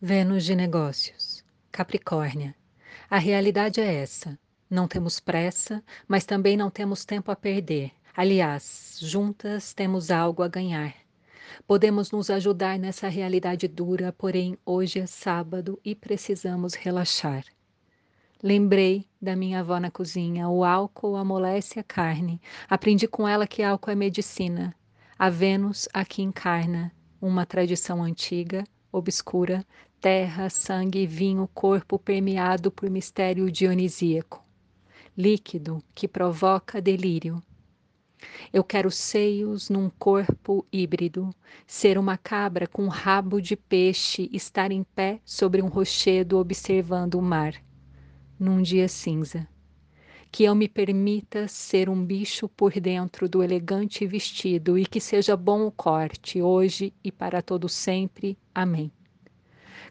Vênus de Negócios, Capricórnia. A realidade é essa. Não temos pressa, mas também não temos tempo a perder. Aliás, juntas temos algo a ganhar. Podemos nos ajudar nessa realidade dura, porém hoje é sábado e precisamos relaxar. Lembrei da minha avó na cozinha. O álcool amolece a carne. Aprendi com ela que álcool é medicina. A Vênus aqui encarna uma tradição antiga, obscura, terra, sangue, vinho, corpo permeado por mistério dionisíaco, líquido que provoca delírio. Eu quero seios num corpo híbrido, ser uma cabra com rabo de peixe, estar em pé sobre um rochedo observando o mar, num dia cinza. Que eu me permita ser um bicho por dentro do elegante vestido e que seja bom o corte, hoje e para todo sempre. Amém.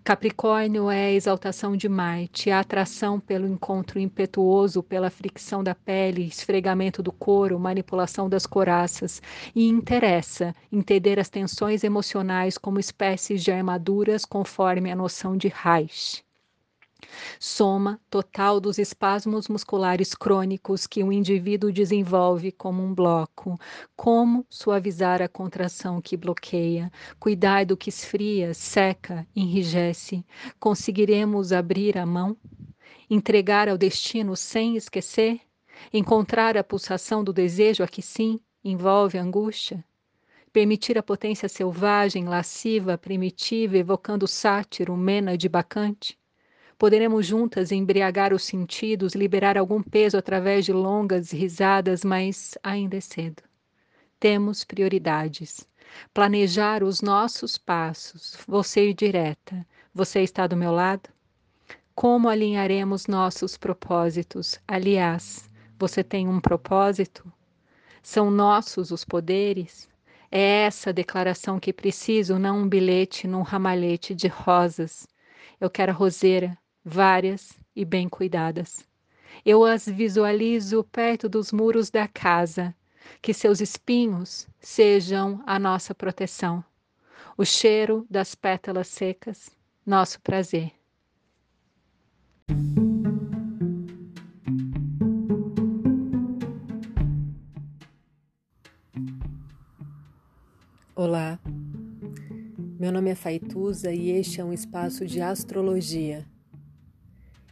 Capricórnio é a exaltação de Marte, a atração pelo encontro impetuoso, pela fricção da pele, esfregamento do couro, manipulação das coraças, e interessa entender as tensões emocionais como espécies de armaduras conforme a noção de Reich soma total dos espasmos musculares crônicos que o indivíduo desenvolve como um bloco, como suavizar a contração que bloqueia, cuidar do que esfria, seca, enrijece. Conseguiremos abrir a mão? Entregar ao destino sem esquecer? Encontrar a pulsação do desejo a que sim envolve angústia? Permitir a potência selvagem, lasciva, primitiva, evocando sátiro, mena de bacante? Poderemos juntas embriagar os sentidos, liberar algum peso através de longas risadas, mas ainda é cedo. Temos prioridades. Planejar os nossos passos. Você ir direta. Você está do meu lado? Como alinharemos nossos propósitos? Aliás, você tem um propósito? São nossos os poderes? É essa declaração que preciso, não um bilhete num ramalhete de rosas. Eu quero a roseira, várias e bem cuidadas. Eu as visualizo perto dos muros da casa, que seus espinhos sejam a nossa proteção. O cheiro das pétalas secas, nosso prazer. Olá, meu nome é Faituza e este é um espaço de astrologia